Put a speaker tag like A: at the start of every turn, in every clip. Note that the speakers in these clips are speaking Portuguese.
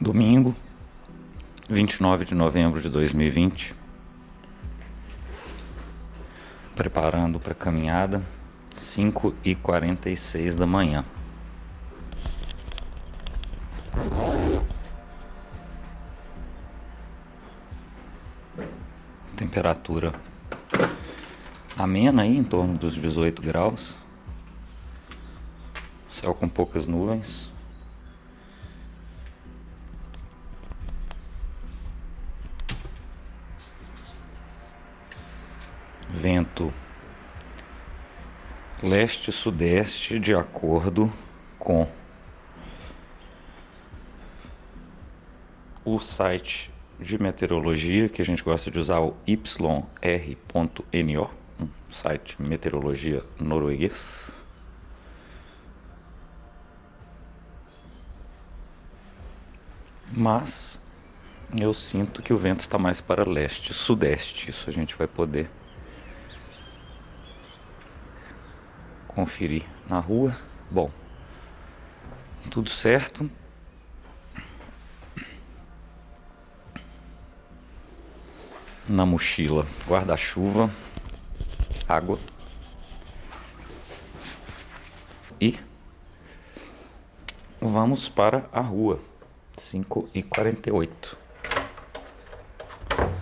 A: Domingo, 29 de novembro de 2020. Preparando para caminhada, 5 e 46 da manhã. Temperatura amena aí, em torno dos 18 graus. Céu com poucas nuvens. Leste-sudeste de acordo com o site de meteorologia que a gente gosta de usar, o yr.no, um site meteorologia norueguês. Mas eu sinto que o vento está mais para leste, sudeste. Isso a gente vai poder conferir na rua. Bom, tudo certo. Na mochila, guarda-chuva, água e vamos para a rua. 5 e 48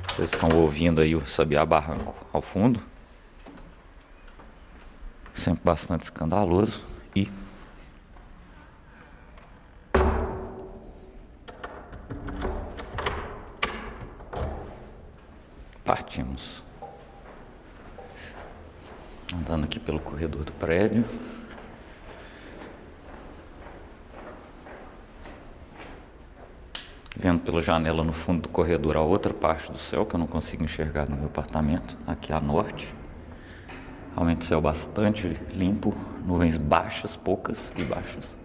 A: Vocês estão ouvindo aí o Sabiá Barranco ao fundo. Sempre bastante escandaloso. E partimos. Andando aqui pelo corredor do prédio. Vendo pela janela no fundo do corredor a outra parte do céu que eu não consigo enxergar no meu apartamento, aqui a norte. Realmente o céu bastante limpo, nuvens baixas, poucas e baixas.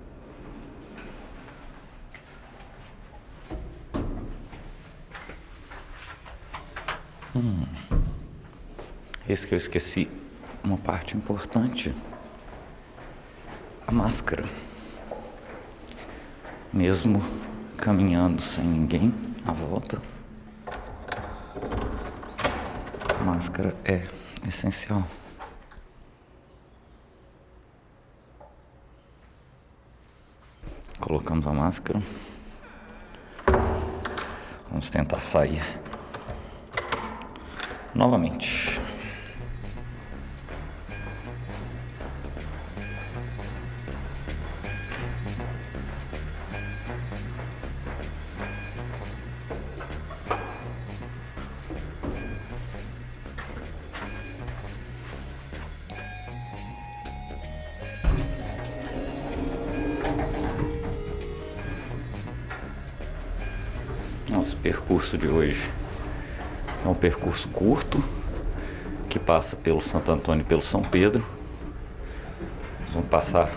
A: Hum. Esse que eu esqueci, uma parte importante: a máscara. Mesmo caminhando sem ninguém à volta, a máscara é essencial. Colocamos a máscara. Vamos tentar sair novamente. Percurso curto que passa pelo Santo Antônio e pelo São Pedro. Nós vamos passar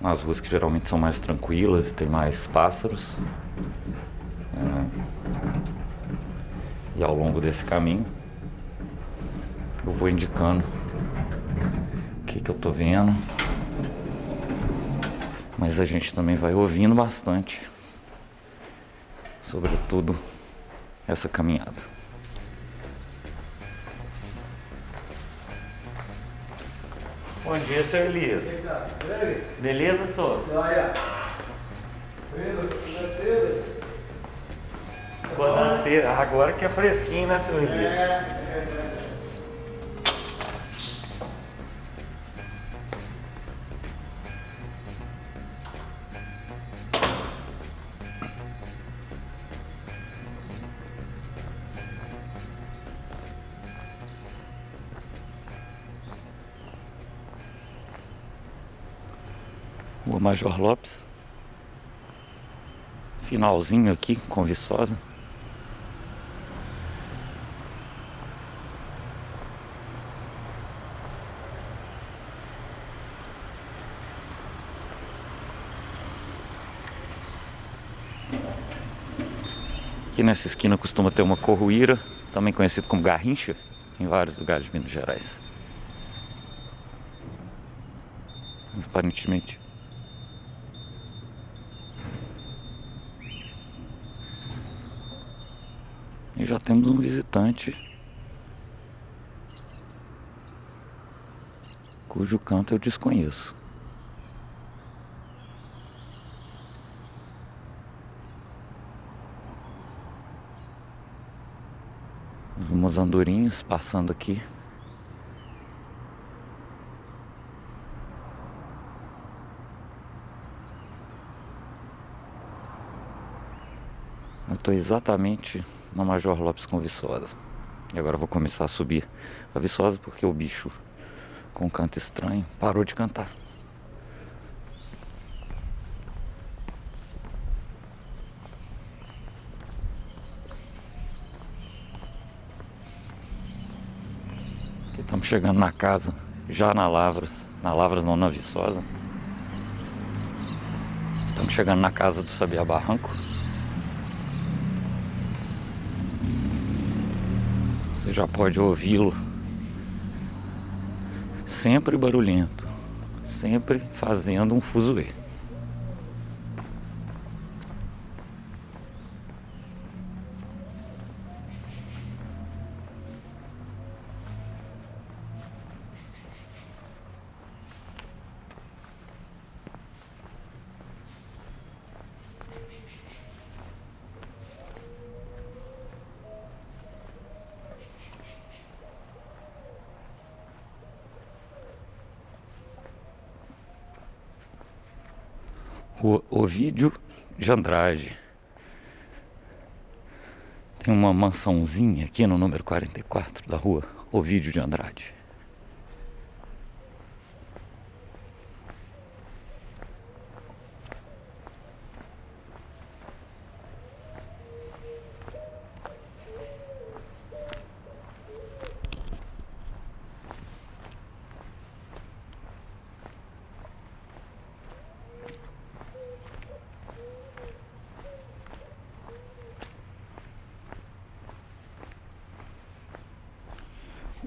A: nas ruas que geralmente são mais tranquilas e tem mais pássaros. É, e ao longo desse caminho eu vou indicando o que, que eu tô vendo. Mas a gente também vai ouvindo bastante sobretudo essa caminhada. Dia, senhor Elias. Beleza, senhor? Acordando cedo. Agora que é fresquinho, né, senhor Elias? Rua Major Lopes. Finalzinho aqui com Viçosa. Aqui nessa esquina costuma ter uma corruíra, também conhecido como garrincha, em vários lugares de Minas Gerais. Aparentemente E já temos um visitante cujo canto eu desconheço. Umas andorinhas passando aqui. Eu estou exatamente na Major Lopes com Viçosa. E agora vou começar a subir a Viçosa porque o bicho com canto estranho parou de cantar. Estamos chegando na casa, já na Lavras, na Lavras não, na Viçosa. Estamos chegando na casa do Sabiá Barranco. Já pode ouvi-lo. Sempre barulhento, sempre fazendo um fuzuê. De Andrade. Tem uma mansãozinha aqui no número 44 da rua Ovídio de Andrade.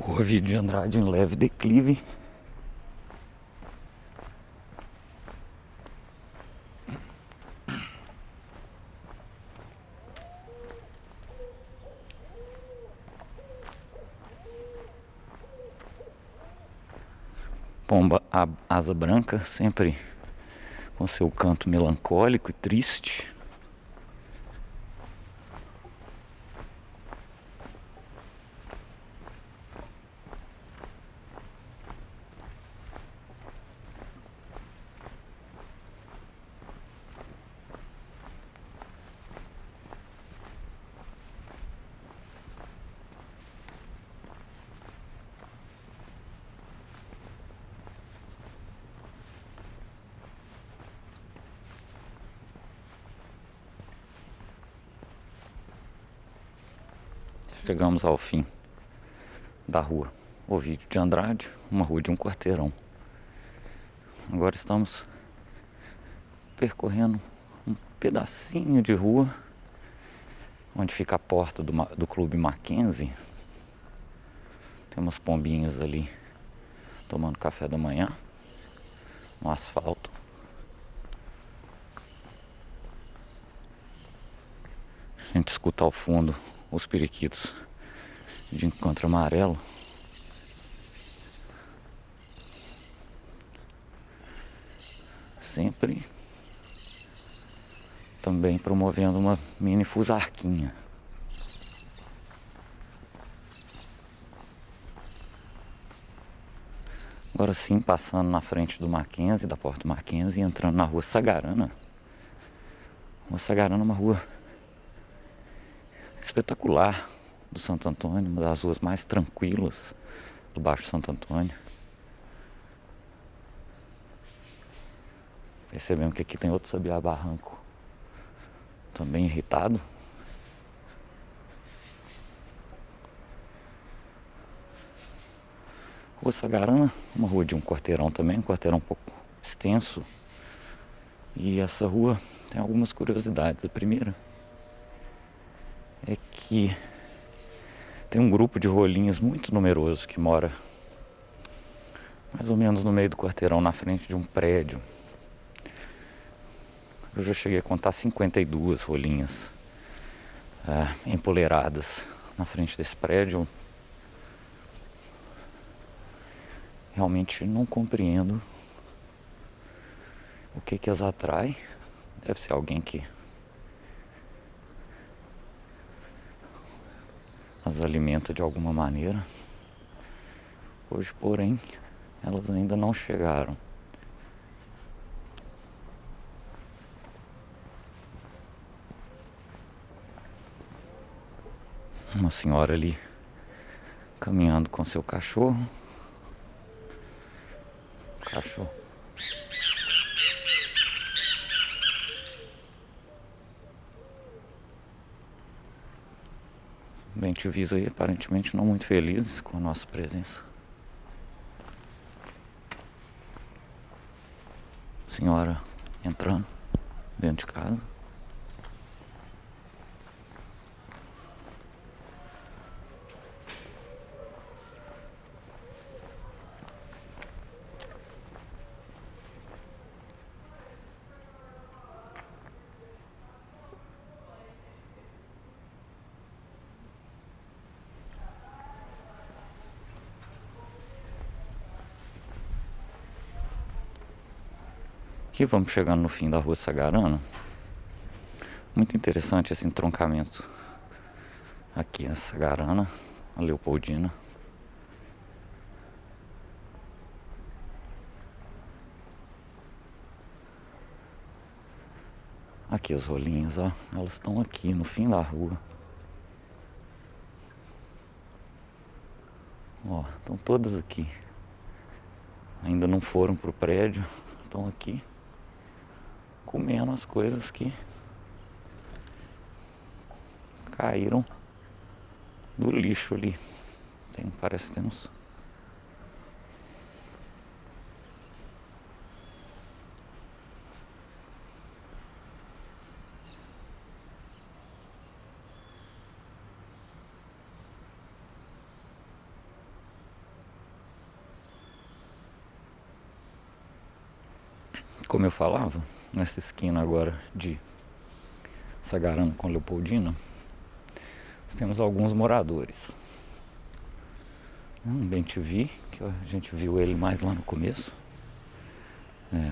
A: O Ovidio de Andrade em leve declive. Pomba a asa branca, sempre com seu canto melancólico e triste. Chegamos ao fim da rua Ovídio de Andrade, uma rua de um quarteirão. Agora estamos percorrendo um pedacinho de rua onde fica a porta do, do Clube Mackenzie. Tem umas pombinhas ali tomando café da manhã no asfalto. A gente escuta ao fundo os periquitos de encontro amarelo. Sempre também promovendo uma mini fusarquinha. Agora sim, passando na frente do Mackenzie, da porta do Mackenzie, entrando na rua Sagarana. Rua Sagarana é uma rua espetacular do Santo Antônio, uma das ruas mais tranquilas do Baixo Santo Antônio. Percebemos que aqui tem outro Sabiá Barranco, também irritado. Rua Sagarana, uma rua de um quarteirão também, um quarteirão um pouco extenso. E essa rua tem algumas curiosidades. A primeira é que tem um grupo de rolinhas muito numeroso que mora mais ou menos no meio do quarteirão, na frente de um prédio. Eu já cheguei a contar 52 rolinhas é, empoleiradas na frente desse prédio. Realmente não compreendo o que que as atrai. Deve ser alguém que as alimenta de alguma maneira. Hoje, porém, elas ainda não chegaram. Uma senhora ali caminhando com seu cachorro. Cachorro. Visa aí, aparentemente não muito felizes com a nossa presença. Senhora entrando dentro de casa. Aqui vamos chegando no fim da rua Sagarana. Muito interessante esse entroncamento. Aqui a Sagarana, a Leopoldina. Aqui as rolinhas, ó, elas estão aqui no fim da rua. Ó, estão todas aqui. Ainda não foram pro prédio, estão aqui comendo as coisas que caíram do lixo ali. Tem, parece que tem uns. Como eu falava, nessa esquina agora de Sagarana com Leopoldina, nós temos alguns moradores. Um bem TV, que a gente viu ele mais lá no começo. É.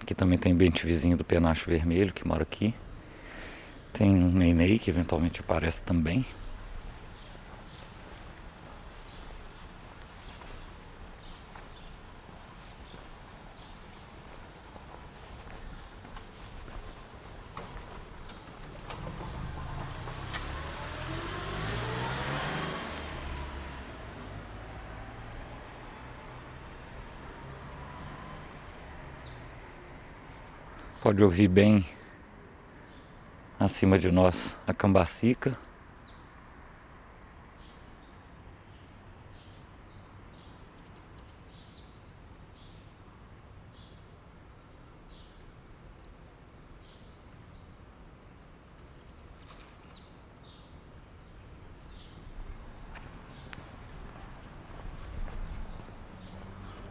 A: Aqui também tem bem vizinho do Penacho Vermelho, que mora aqui. Tem um Nenei, que eventualmente aparece também. Pode ouvir bem acima de nós a cambacica.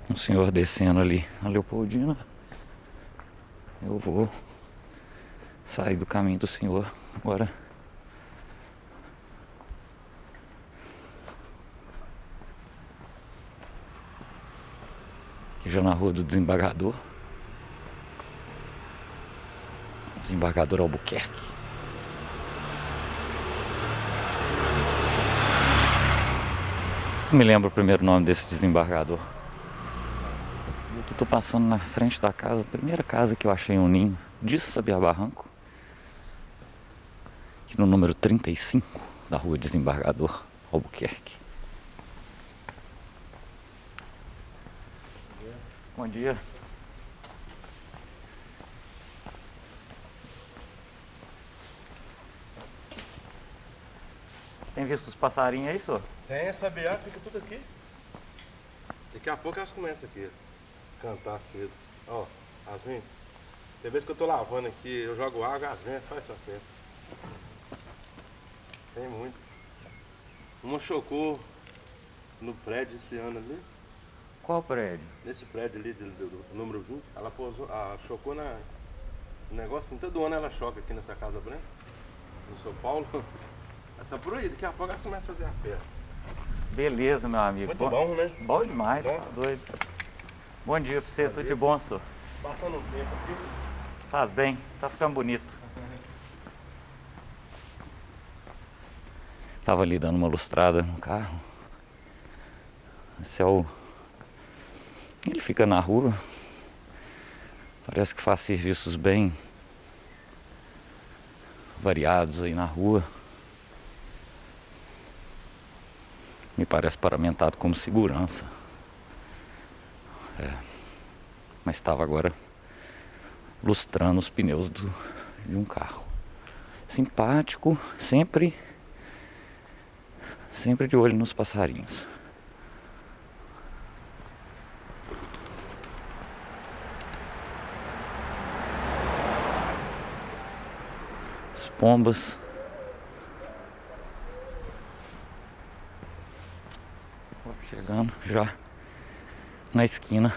A: Um senhor descendo ali a Leopoldina eu vou sair do caminho do Senhor agora. Aqui já na rua do desembargador. Desembargador Albuquerque. Não me lembro o primeiro nome desse desembargador. Eu tô passando na frente da casa, primeira casa que eu achei um ninho disso sabia barranco. Aqui no número 35 da rua Desembargador Albuquerque. Bom dia. Tem visto os passarinhos aí, senhor?
B: Tem, sabiá, fica tudo aqui. Daqui a pouco elas começam aqui cantar cedo. Ó, Asmin, tem vezes que eu tô lavando aqui, eu jogo água, Asmin faz essa festa. Tem muito. Uma chocou no prédio esse ano ali.
A: Qual prédio?
B: Nesse prédio ali do, do, do número 20. Ela pousou, ah, chocou na. No negócio assim, todo ano ela choca aqui nessa casa branca. No São Paulo. Essa por aí, daqui a pouco ela começa a fazer a festa.
A: Beleza, meu amigo.
B: Muito bom, né?
A: Bom demais,
B: Bom.
A: tá doido. Bom dia pra você, tudo de bom, senhor?
B: Passando um tempo aqui.
A: Faz bem, tá ficando bonito. Tava ali dando uma lustrada no carro. Esse é o. Ele fica na rua. Parece que faz serviços bem variados aí na rua. Me parece paramentado como segurança. É. Mas estava agora lustrando os pneus do- de um carro. Simpático, sempre sempre de olho nos passarinhos. As pombas. Chegando já na esquina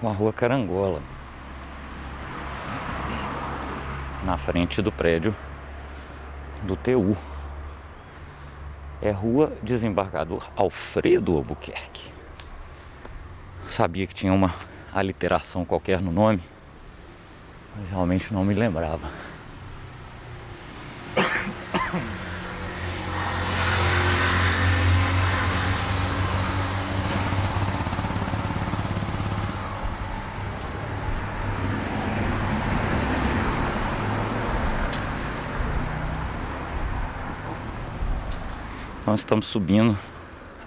A: com a rua Carangola. Na frente do prédio do TU. É Rua Desembargador Alfredo Albuquerque. Sabia que tinha uma aliteração qualquer no nome, mas realmente não me lembrava. Estamos subindo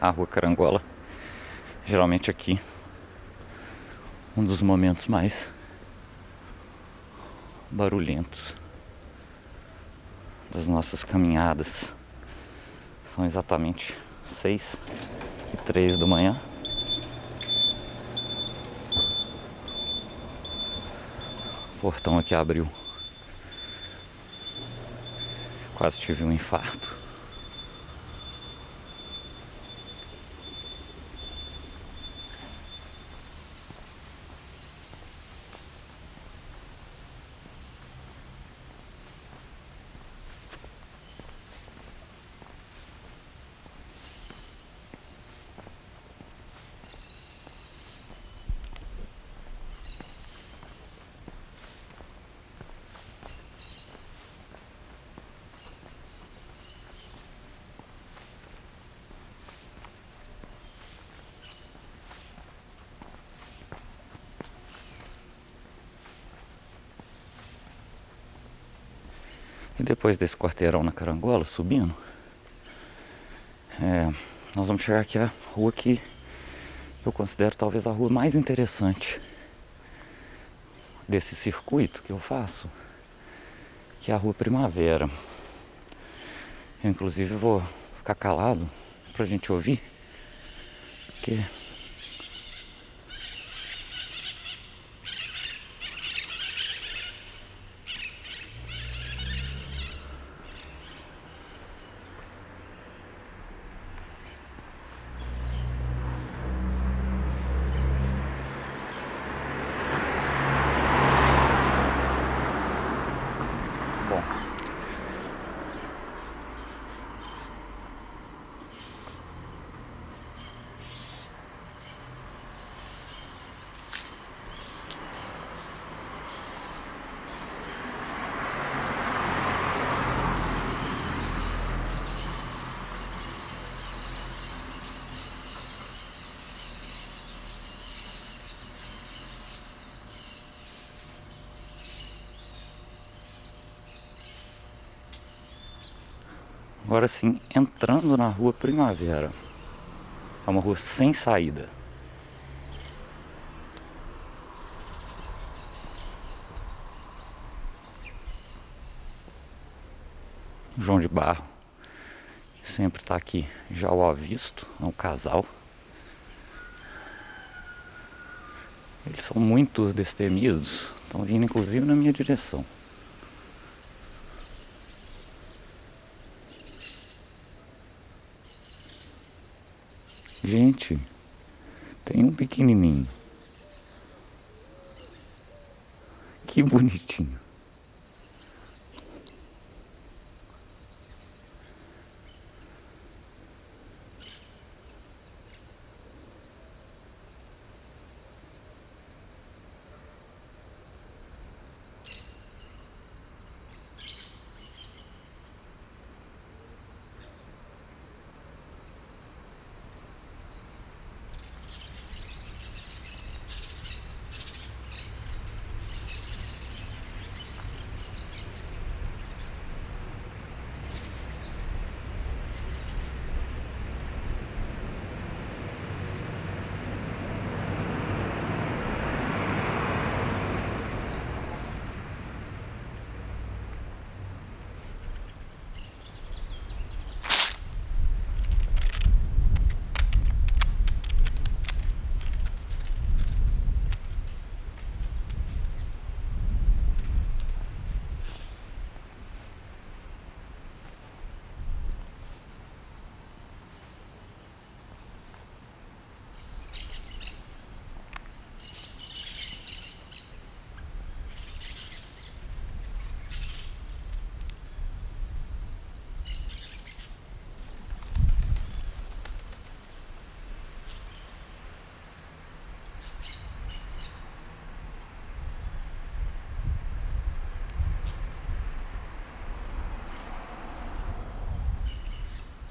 A: a rua Carangola. Geralmente aqui um dos momentos mais barulhentos das nossas caminhadas. São exatamente seis e três da manhã. O portão aqui abriu. Quase tive um infarto. E depois desse quarteirão na Carangola, subindo, é, nós vamos chegar aqui à rua que eu considero talvez a rua mais interessante desse circuito que eu faço, que é a Rua Primavera. Eu inclusive vou ficar calado pra gente ouvir, porque Agora sim, entrando na rua Primavera. É uma rua sem saída. João de Barro sempre está aqui já o avisto, é um casal. Eles são muito destemidos, estão vindo inclusive na minha direção. Gente, tem um pequenininho. Que bonitinho.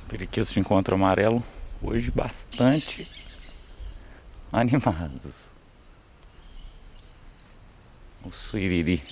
A: Periquitos de encontro amarelo hoje bastante animados. O suiriri.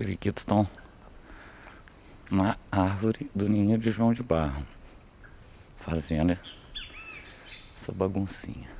A: Periquitos estão na árvore do ninho de João de Barro, fazendo essa baguncinha.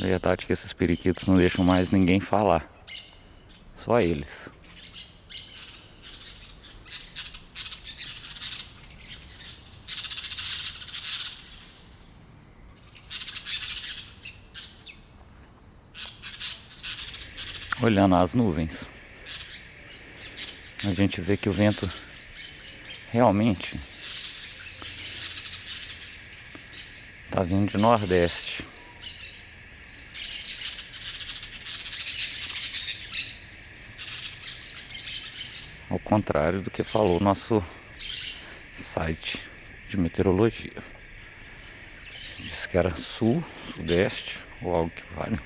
A: A verdade é que esses periquitos não deixam mais ninguém falar. Só eles. Olhando as nuvens, a gente vê que o vento realmente está vindo de nordeste. ao contrário do que falou o nosso site de meteorologia. Disse que era sul, sudeste ou algo que vale.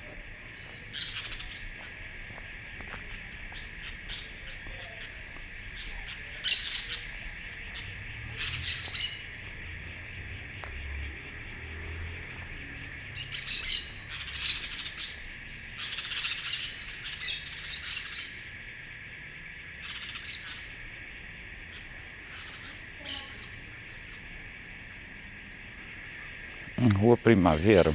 A: Rua Primavera,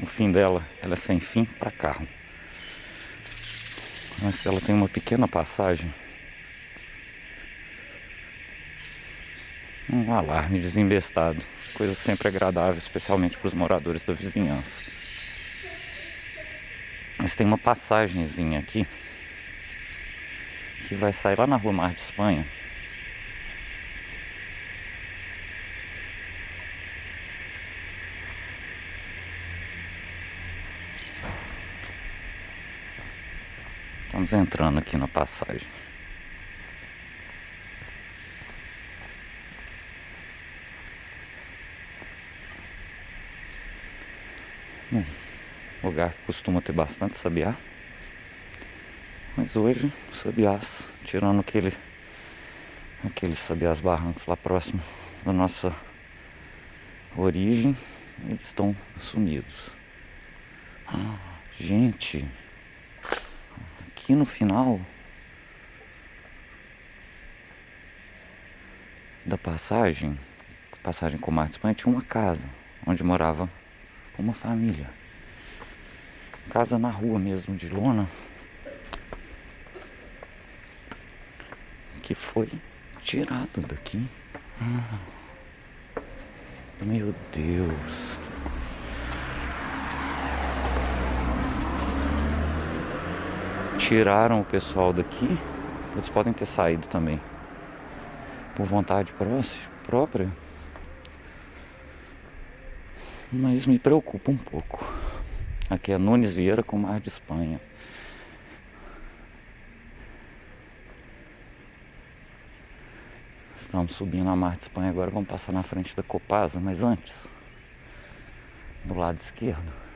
A: o fim dela, ela é sem fim para carro. Mas ela tem uma pequena passagem. Um alarme desembestado, coisa sempre agradável, especialmente para os moradores da vizinhança. Mas tem uma passagenzinha aqui que vai sair lá na rua Mar de Espanha Estamos entrando aqui na passagem. Um lugar que costuma ter bastante sabiá. Mas hoje, sabiás, tirando aquele, aqueles sabiás barrancos lá próximo da nossa origem, eles estão sumidos. Ah, gente, aqui no final da passagem, passagem com Mar Espanha, tinha uma casa onde morava uma família. Casa na rua mesmo, de lona. Que foi tirado daqui. Ah, meu Deus. Tiraram o pessoal daqui, eles podem ter saído também por vontade própria. mas me preocupa um pouco. Aqui é Nunes Vieira com Mar de Espanha. Estamos subindo a Mar de Espanha agora, vamos passar na frente da Copasa, mas antes, do lado esquerdo,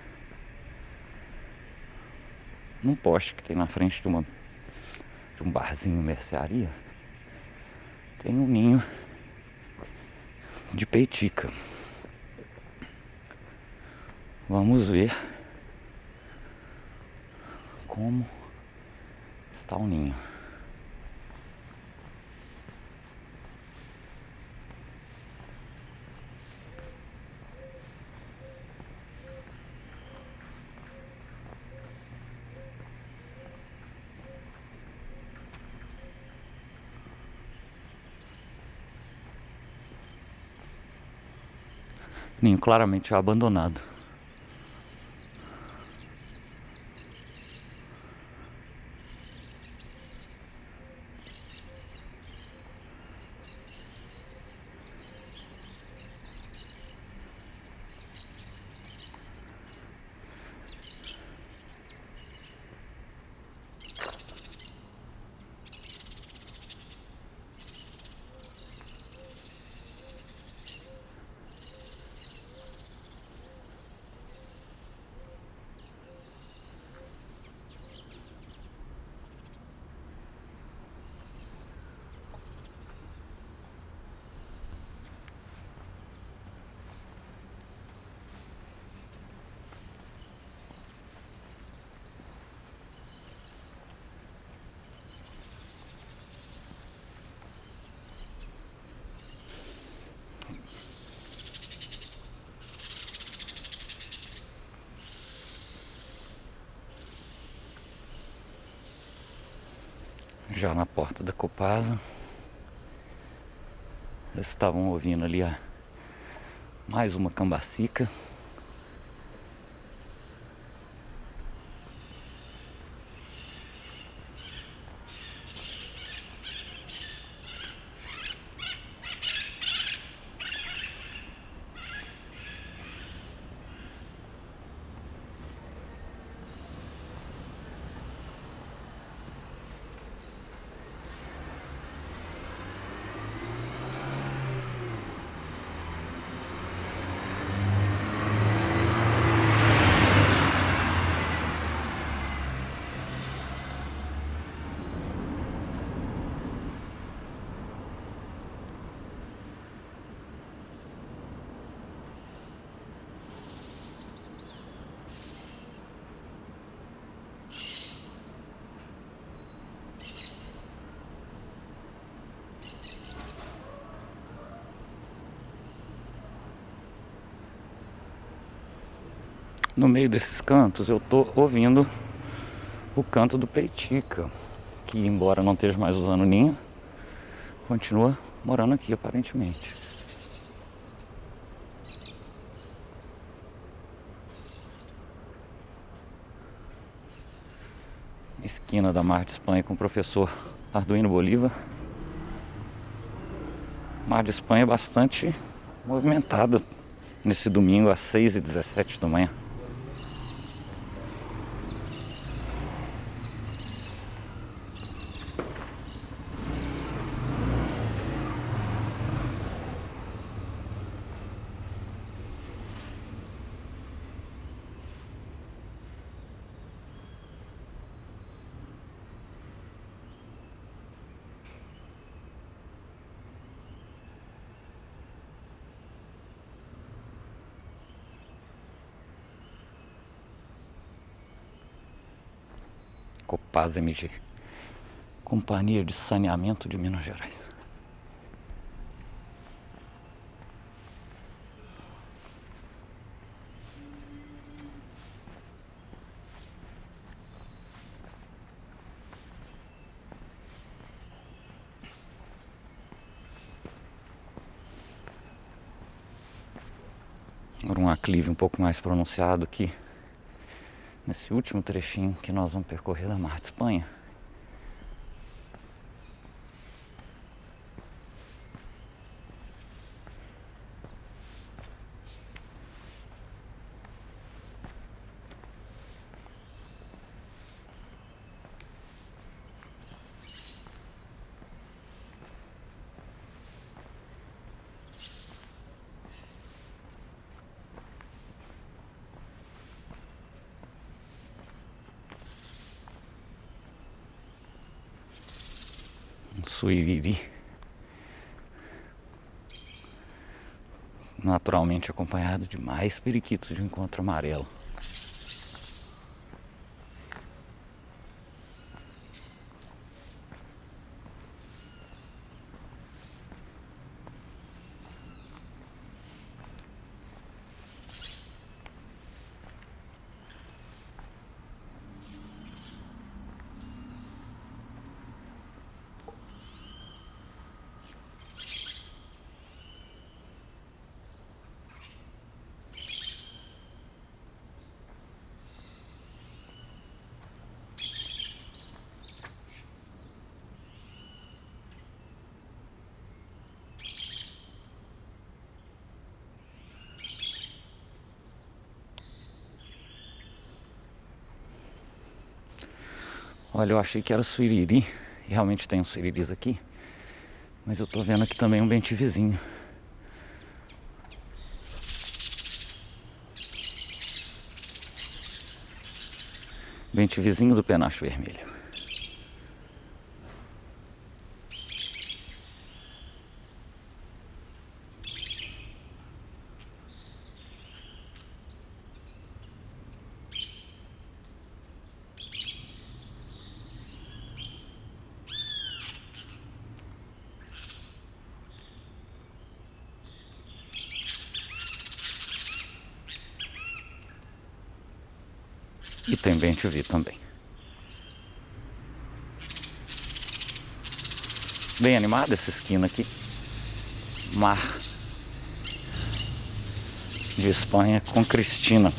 A: num poste que tem na frente de uma de um barzinho mercearia, tem um ninho de peitica. Vamos ver como está o ninho. Ninho claramente abandonado. Já na porta da Copasa. Eles estavam ouvindo ali a mais uma cambacica. No meio desses cantos eu tô ouvindo o canto do Peitica, que embora não esteja mais usando ninho, continua morando aqui aparentemente. Esquina da Mar de Espanha com o professor Arduino Bolívar. Mar de Espanha bastante movimentada nesse domingo às 6h17 da manhã. Copaz MG, Companhia de Saneamento de Minas Gerais. Um aclive um pouco mais pronunciado aqui nesse último trechinho que nós vamos percorrer da Mar de Espanha. Suiriri. Naturalmente acompanhado de mais periquitos de encontro amarelo. Olha, eu achei que era suiriri. Realmente tem uns suiriris aqui. Mas eu tô vendo aqui também um bente vizinho. Bente vizinho do penacho vermelho. Tem bem te vi também. Bem animada essa esquina aqui. Mar de Espanha com Cristina.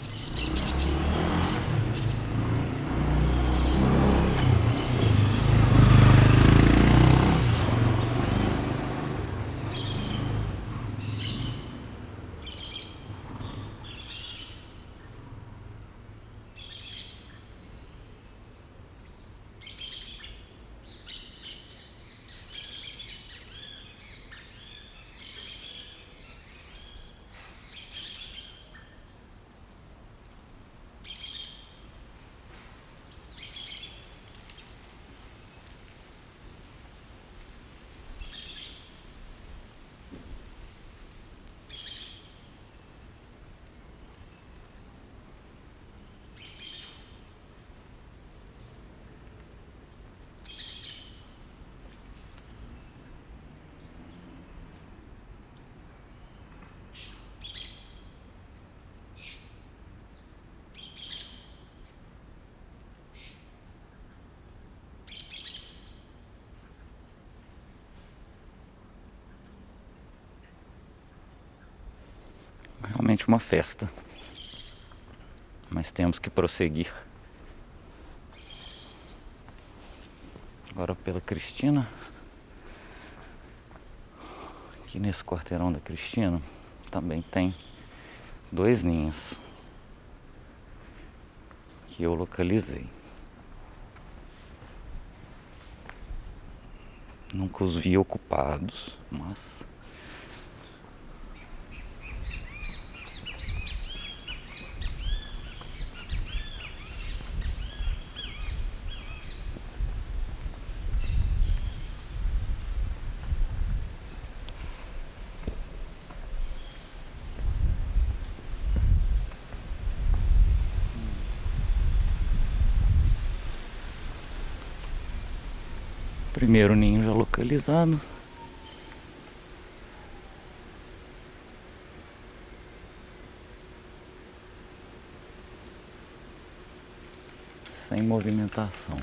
A: Uma festa. Mas temos que prosseguir. Agora pela Cristina. Aqui nesse quarteirão da Cristina também tem dois ninhos que eu localizei. Nunca os vi ocupados, mas Primeiro ninho já localizado. Sem movimentação.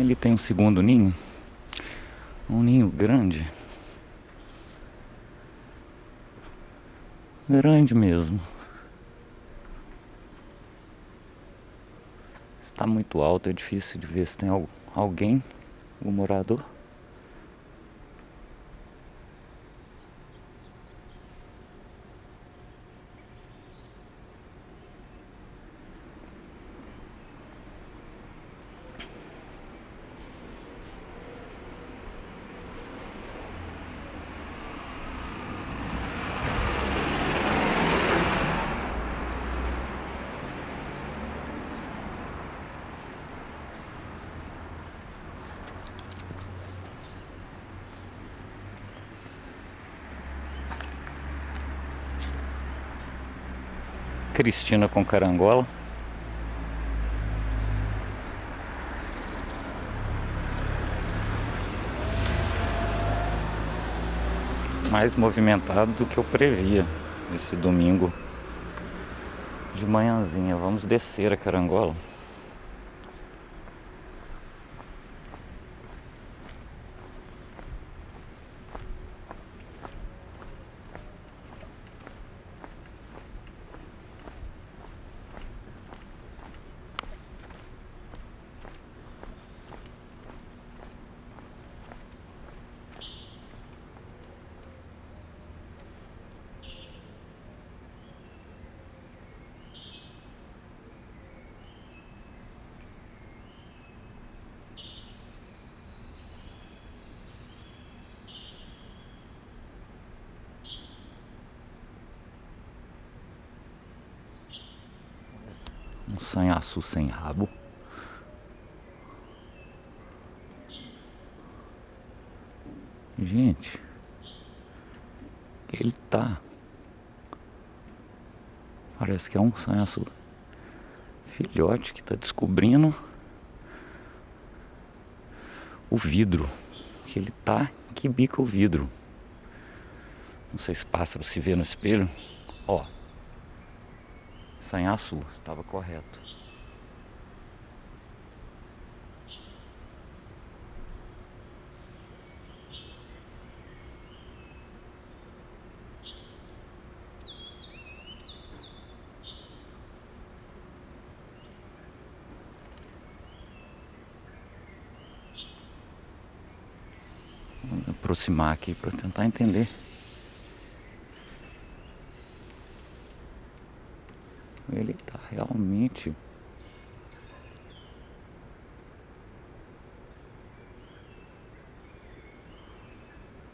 A: Ele tem um segundo ninho, um ninho grande, grande mesmo. Está muito alto, é difícil de ver se tem alguém, o morador. Cristina com carangola. Mais movimentado do que eu previa esse domingo de manhãzinha. Vamos descer a carangola. Um sanhaçu sem rabo. Gente, ele tá. Parece que é um sanhaçu filhote que tá descobrindo o vidro. Que ele tá que bica o vidro. Não sei se pássaro se vê no espelho. Ó. Sanhaçu, estava correto. Aproximar aqui para tentar entender. Ele tá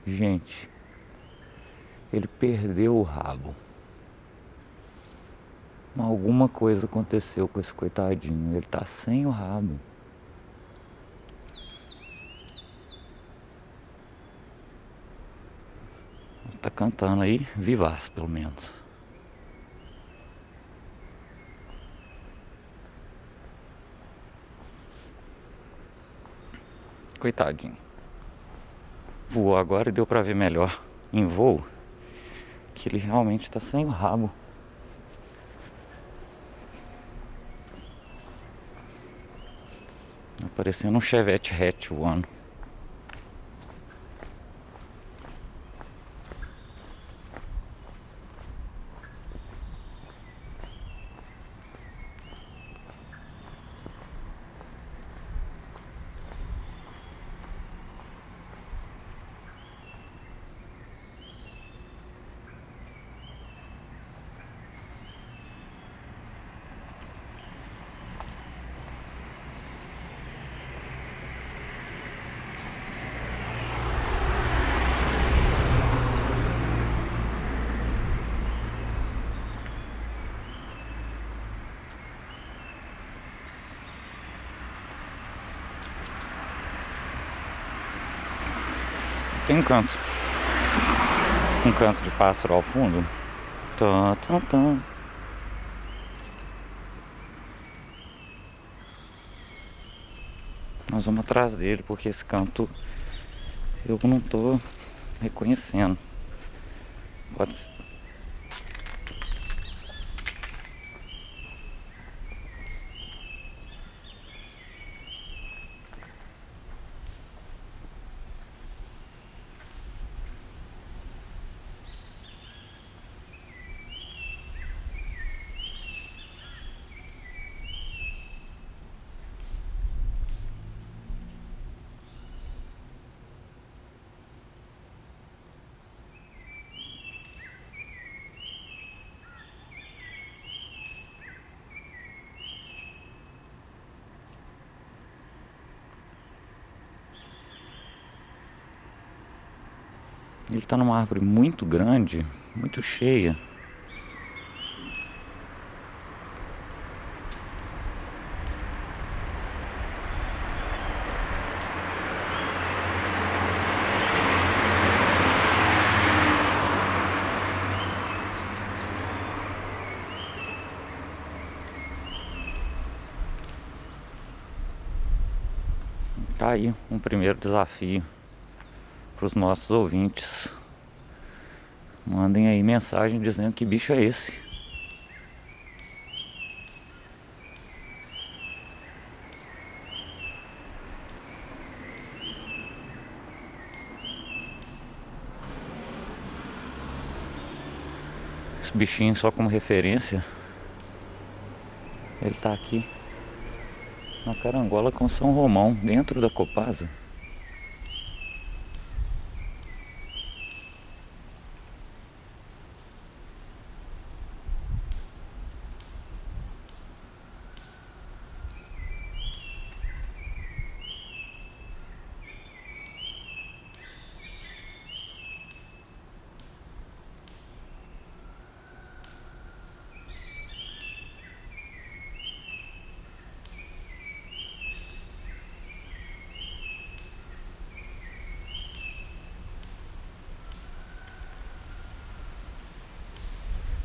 A: Gente, ele perdeu o rabo. Alguma coisa aconteceu com esse coitadinho. Ele tá sem o rabo. Tá cantando aí, vivaz pelo menos. Coitadinho. Voou agora e deu pra ver melhor em voo que ele realmente tá sem o rabo. Tá parecendo um chevette hatch voando. Tem um canto. Um canto de pássaro ao fundo. Tá, tá, tá. Nós vamos atrás dele porque esse canto eu não tô reconhecendo. Pode ser. está numa árvore muito grande, muito cheia. Tá aí um primeiro desafio para os nossos ouvintes. Mandem aí mensagem dizendo que bicho é esse. Esse bichinho só como referência. Ele tá aqui na carangola com São Romão, dentro da Copasa.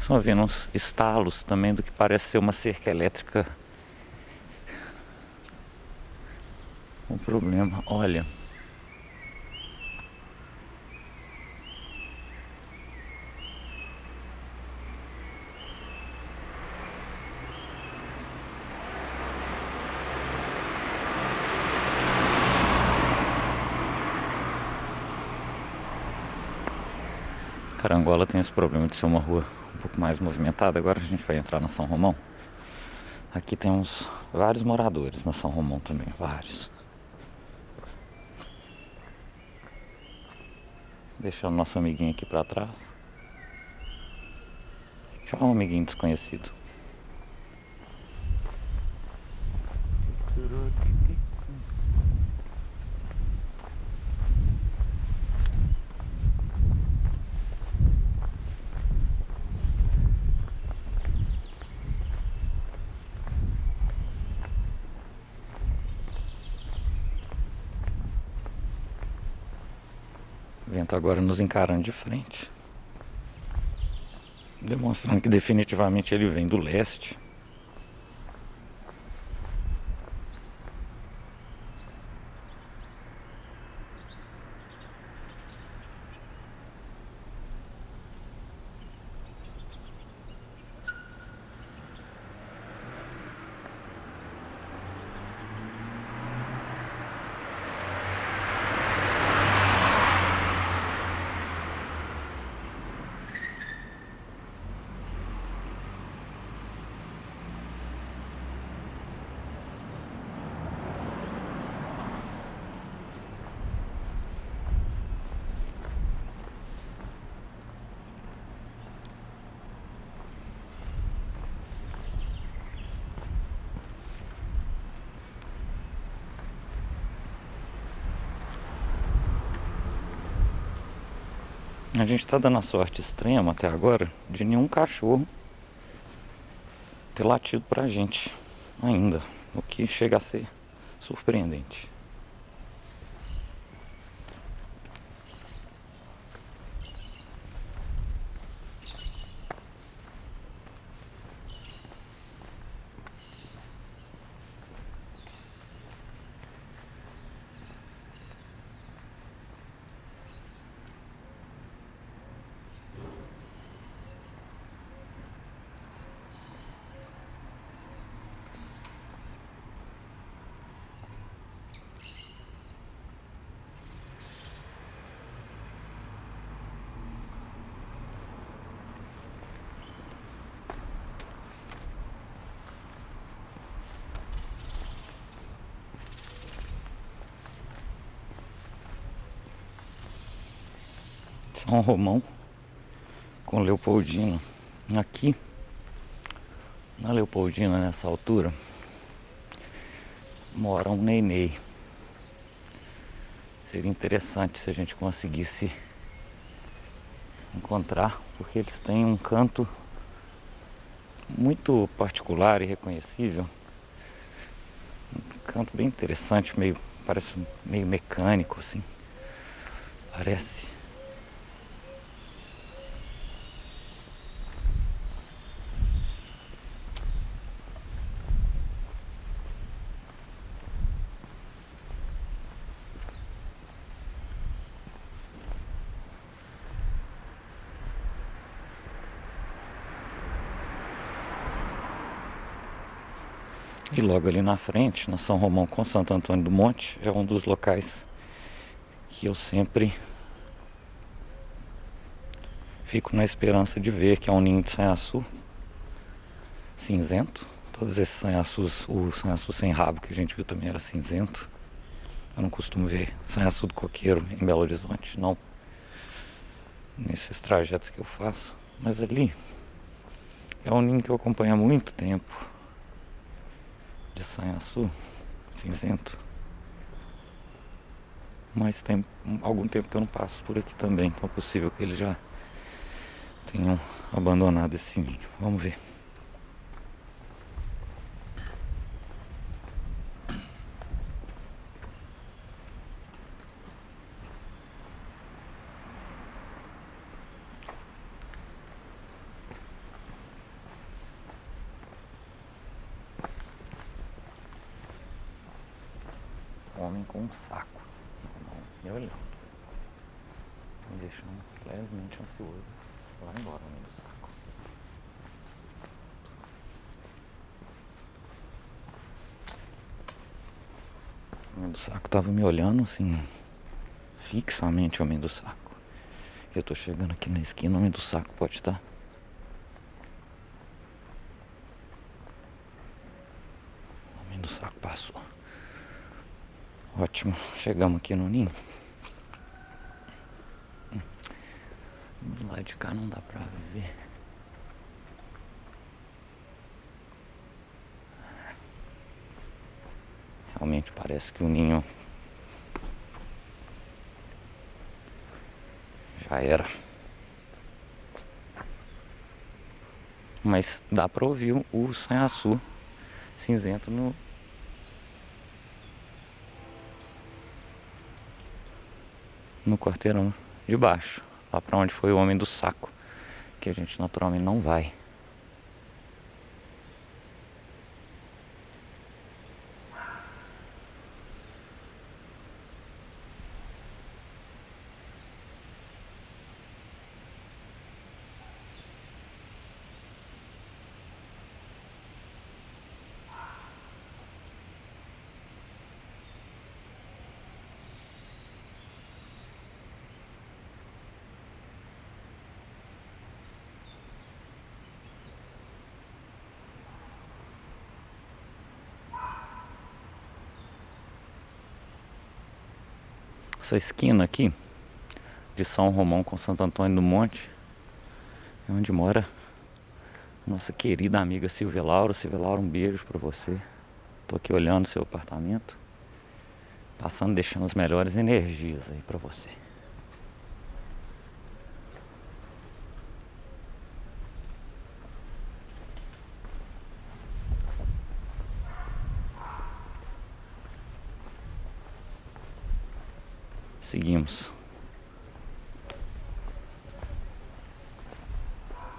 A: Estão vendo uns estalos também do que parece ser uma cerca elétrica. Um problema, olha. Carangola tem esse problema de ser uma rua um pouco mais movimentada. Agora a gente vai entrar na São Romão. Aqui temos vários moradores na São Romão também, vários. Deixando nosso amiguinho aqui para trás. Tchau, amiguinho desconhecido. vento agora nos encarando de frente. Demonstrando que definitivamente ele vem do leste. Gente está dando a sorte extrema até agora de nenhum cachorro ter latido pra gente ainda, o que chega a ser surpreendente. São Romão com Leopoldina. Aqui na Leopoldina, nessa altura, mora um neném. Seria interessante se a gente conseguisse encontrar, porque eles têm um canto muito particular e reconhecível. Um canto bem interessante, meio parece meio mecânico assim. Parece E logo ali na frente, na São Romão com Santo Antônio do Monte, é um dos locais que eu sempre fico na esperança de ver, que é um ninho de sanhaçu cinzento. Todos esses sanhaçus, o sanhaçu sem rabo que a gente viu também era cinzento. Eu não costumo ver sanhaçu do coqueiro em Belo Horizonte, não. Nesses trajetos que eu faço. Mas ali é um ninho que eu acompanho há muito tempo de sanhaçu cinzento. Mas tem algum tempo que eu não passo por aqui também, então é possível que eles já tenham abandonado esse ninho. Vamos ver. Homem com um saco na mão e olhando. Me deixando levemente ansioso. Vai embora, homem do saco. O homem do saco tava me olhando assim, fixamente, homem do saco. Eu tô chegando aqui na esquina, o homem do saco pode estar. O homem do saco passou. Ótimo, chegamos aqui no ninho. Do lado de cá não dá pra ver. Realmente parece que o ninho já era. Mas dá pra ouvir o sanhaçu cinzento no, no quarteirão de baixo, lá para onde foi o homem do saco, que a gente naturalmente não vai. Essa esquina aqui de São Romão com Santo Antônio do Monte é onde mora nossa querida amiga Silvia Laura. Silvia Laura, um beijo para você. Tô aqui olhando seu apartamento, passando, deixando as melhores energias aí para você. Seguimos.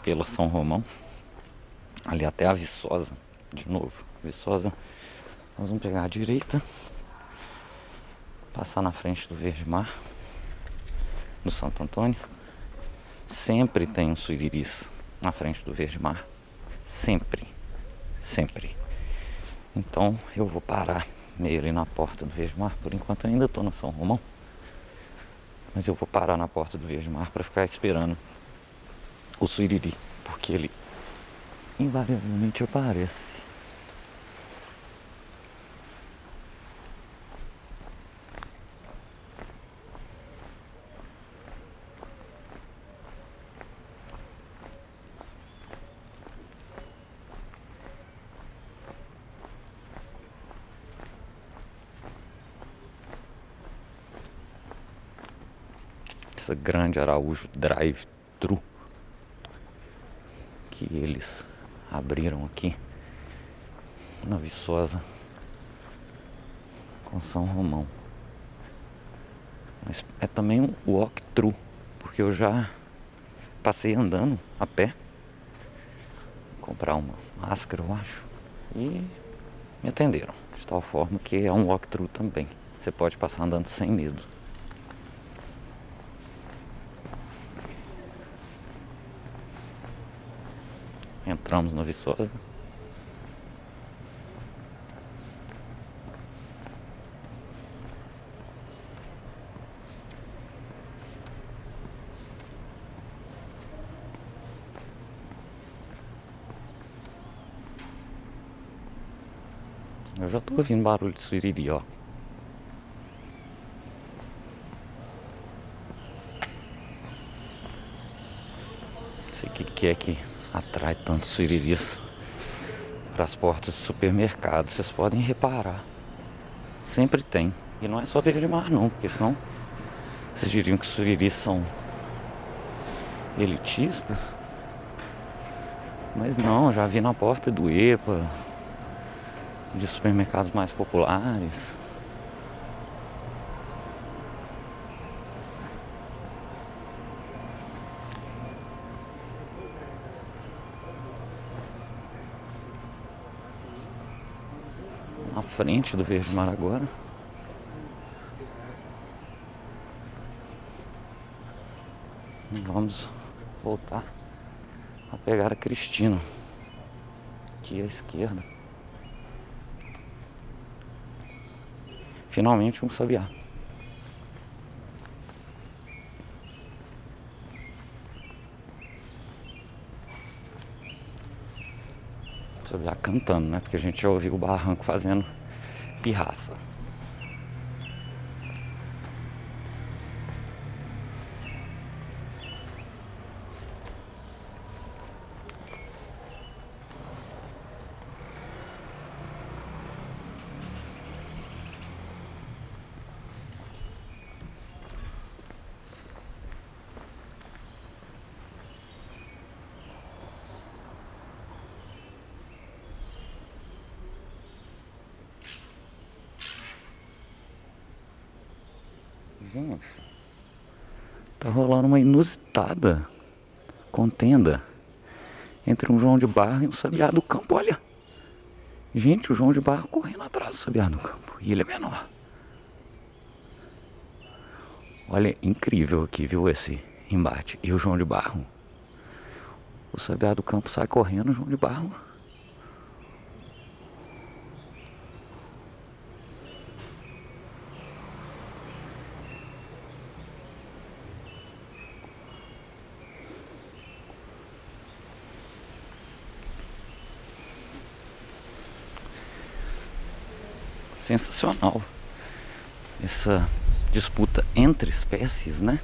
A: Pela São Romão. Ali até a Viçosa. De novo. Viçosa. Nós vamos pegar a direita. Passar na frente do Verde Mar. Do Santo Antônio. Sempre tem um suiriris na frente do Verde Mar. Sempre. Sempre. Então eu vou parar meio ali na porta do Verde Mar. Por enquanto ainda estou na São Romão. Mas eu vou parar na porta do Verde Mar para ficar esperando o Suiriri, porque ele invariavelmente aparece. essa grande Araújo Drive-Thru que eles abriram aqui na Viçosa com São Romão. Mas é também um walk-thru, porque eu já passei andando a pé comprar uma máscara, eu acho, e me atenderam de tal forma que é um walk-thru também. Você pode passar andando sem medo. Entramos no Viçosa. Eu já tô ouvindo barulho de siriri, ó. Não sei o que, que é aqui atrai tanto suriris para as portas do supermercado. Vocês podem reparar. Sempre tem. E não é só beira de mar não, porque senão vocês diriam que suriris são elitistas. Mas não, já vi na porta do EPA, de supermercados mais populares. Na frente do Verde Mar agora. Vamos voltar a pegar a Cristina. Aqui à esquerda. Finalmente um sabiá. Sabiá cantando, né? Porque a gente já ouviu o barranco fazendo pirraça. Gente, tá rolando uma inusitada contenda um João de Barra e um Sabiá do Campo. Olha, gente, o João de Barra correndo atrás do Sabiá do Campo e ele é menor. Olha, incrível aqui, viu, esse embate. E o João de Barro, o Sabiá do Campo sai correndo, o João de Barro sensacional essa disputa entre espécies, né?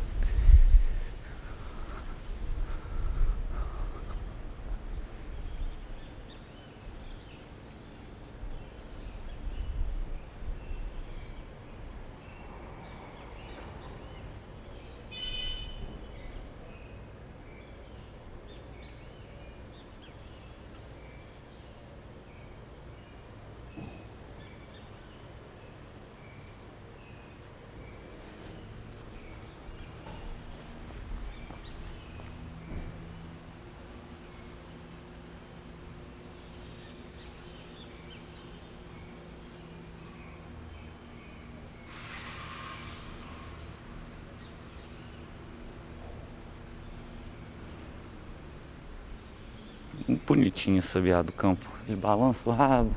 A: Bonitinho esse sabiá do campo. Ele balança o rabo.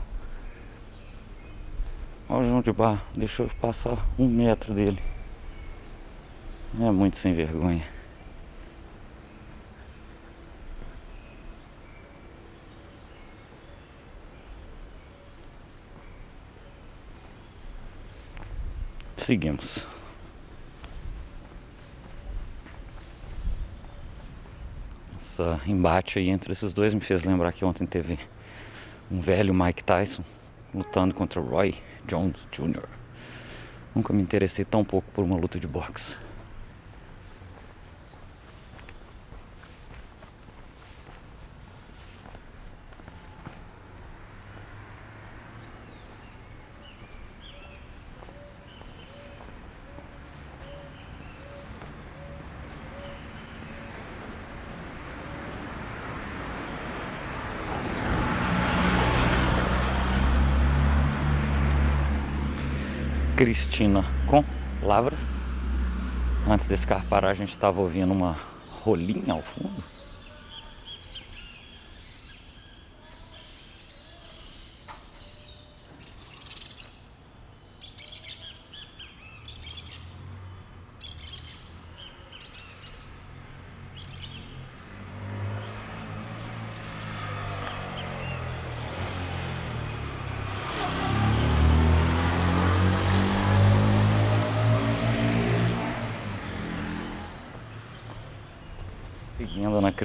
A: Olha o João de Bar. Deixou eu passar um metro dele. É muito sem vergonha. Seguimos. Essa embate aí entre esses dois me fez lembrar que ontem teve um velho Mike Tyson lutando contra Roy Jones Jr. Nunca me interessei tão pouco por uma luta de boxe. Cristina com Lavras. Antes desse carro parar, a gente estava ouvindo uma rolinha ao fundo.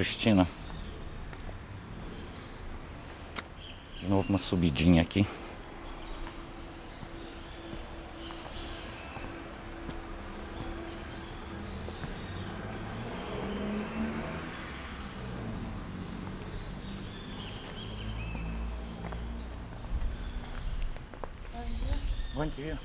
A: Cristina. De novo uma subidinha aqui. Bom dia.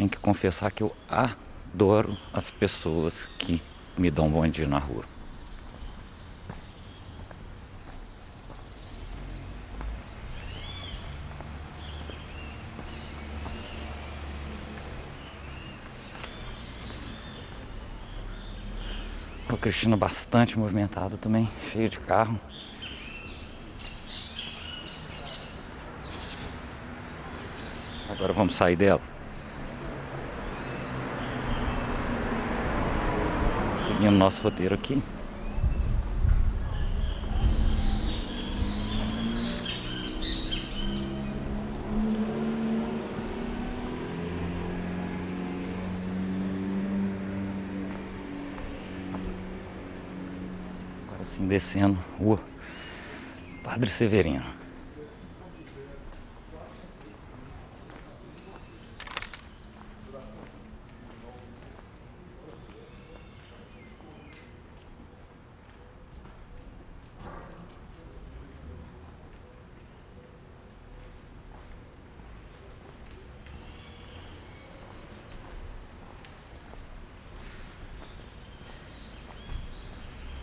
A: Tenho que confessar que eu adoro as pessoas que me dão bom dia na rua. A Cristina bastante movimentada também, cheia de carro. Agora vamos sair dela. Seguindo nosso roteiro aqui. Agora sim descendo rua Padre Severino.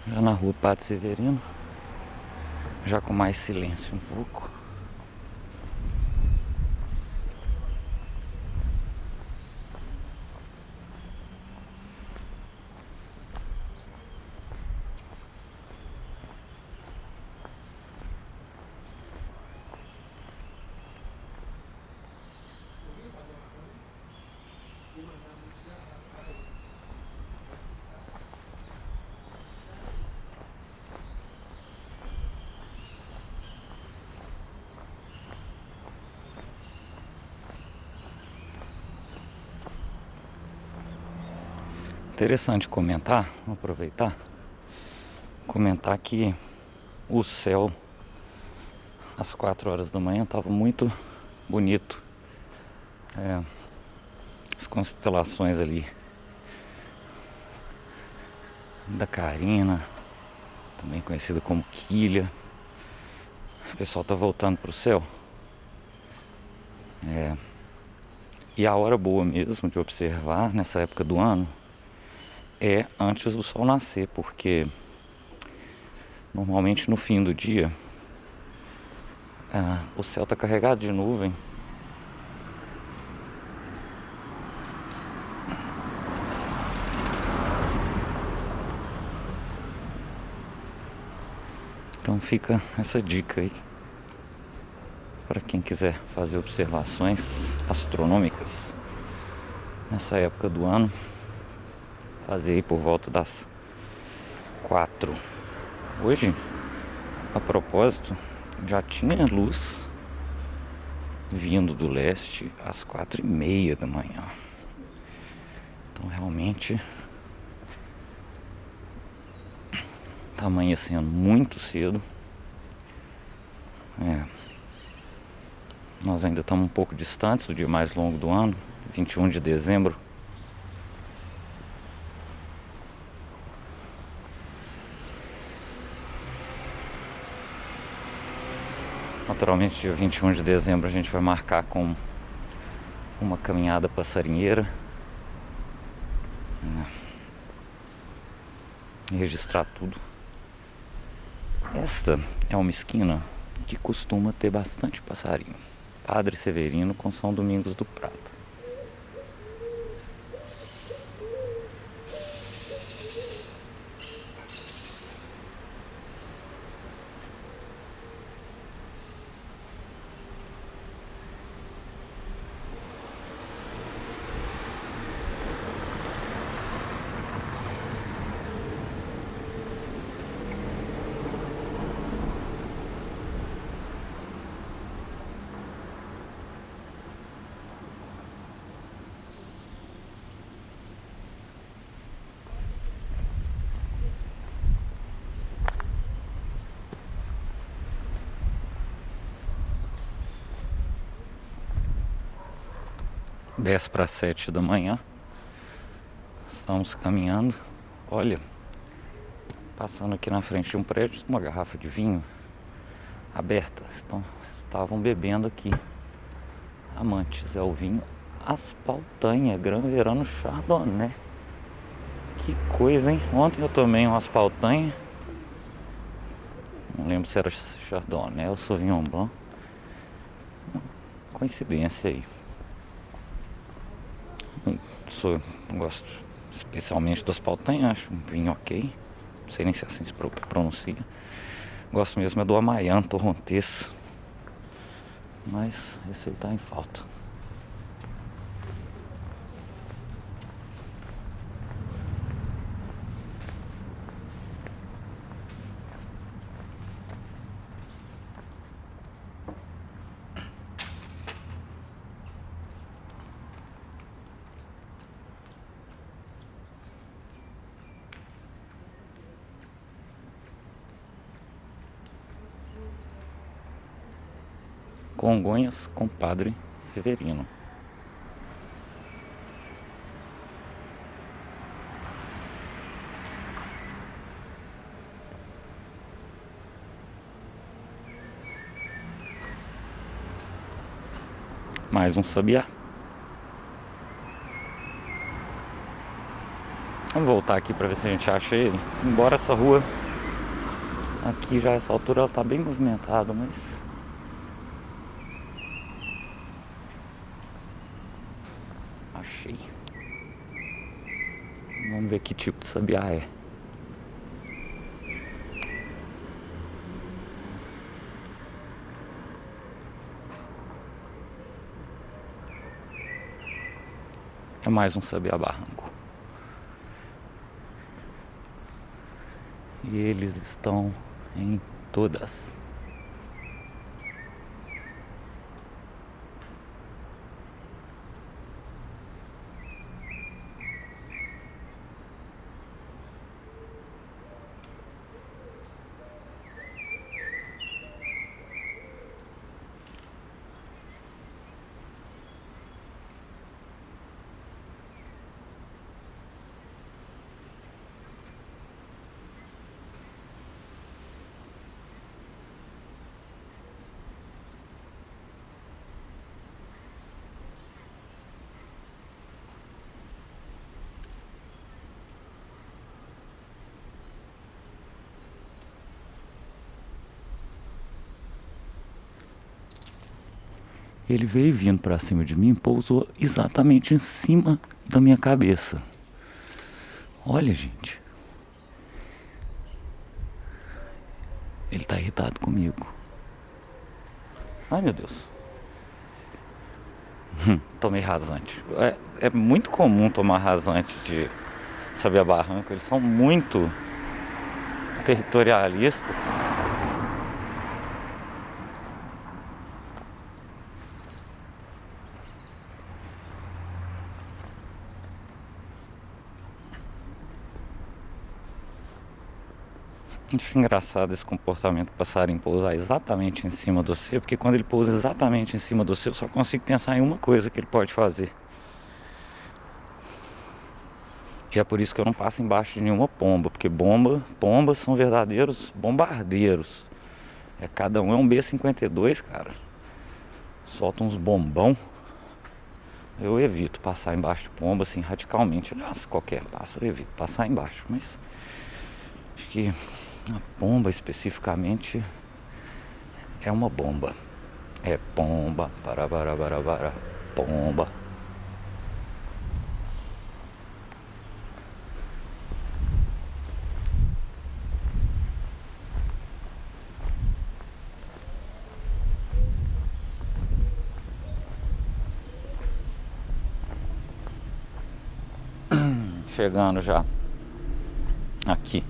A: Já na rua Padre Severino. Já com mais silêncio um pouco. Interessante comentar, vou aproveitar, comentar que o céu às quatro horas da manhã estava muito bonito. É, as constelações ali da Carina, também conhecida como Quilha. O pessoal tá voltando pro céu. É, e a hora boa mesmo de observar nessa época do ano é antes do sol nascer, porque normalmente no fim do dia ah, o céu está carregado de nuvem. Então fica essa dica aí para quem quiser fazer observações astronômicas nessa época do ano fazer aí por volta das quatro. Hoje, a propósito, já tinha luz vindo do leste às quatro e meia da manhã. Então realmente tá amanhecendo muito cedo. É. Nós ainda estamos um pouco distantes do dia mais longo do ano, 21 de dezembro. Naturalmente, dia 21 de dezembro a gente vai marcar com uma caminhada passarinheira. E registrar tudo. Esta é uma esquina que costuma ter bastante passarinho. Padre Severino com São Domingos do Prata. 10 para 7 da manhã. Estamos caminhando. Olha, passando aqui na frente de um prédio, uma garrafa de vinho aberta. Estão, estavam bebendo aqui. Amantes é o vinho Aspaltanha, Gran Verano Chardonnay. Que coisa, hein? Ontem eu tomei um Aspaltanha. Não lembro se era Chardonnay ou Sauvignon Blanc. Coincidência aí. Sou, gosto especialmente do Aspaltanha, acho um vinho ok. Não sei nem se é assim se pronuncia. Gosto mesmo é do Amaian Torrontés. Mas esse aí tá em falta. Congonhas com Padre Severino. Mais um sabiá. Vamos voltar aqui para ver se a gente acha ele. Embora essa rua aqui já essa altura ela tá bem movimentada, mas Achei. Vamos ver que tipo de sabiá é. É mais um sabiá barranco. E eles estão em todas. Ele veio vindo para cima de mim pousou exatamente em cima da minha cabeça. Olha, gente. Ele está irritado comigo. Ai, meu Deus. Hum, tomei rasante. É, é, muito comum tomar rasante de Sabia Barranco. Eles são muito territorialistas. Acho engraçado esse comportamento do passarinho pousar exatamente em cima do seu, porque quando ele pousa exatamente em cima do seu, eu só consigo pensar em uma coisa que ele pode fazer. E é por isso que eu não passo embaixo de nenhuma pomba, porque bomba, pombas são verdadeiros bombardeiros. É, cada um é um B-52, cara. Solta uns bombão. Eu evito passar embaixo de pomba assim radicalmente. Aliás, qualquer pássaro eu evito passar embaixo, mas acho que a bomba especificamente é uma bomba. É pomba, para para para para pomba. Chegando já aqui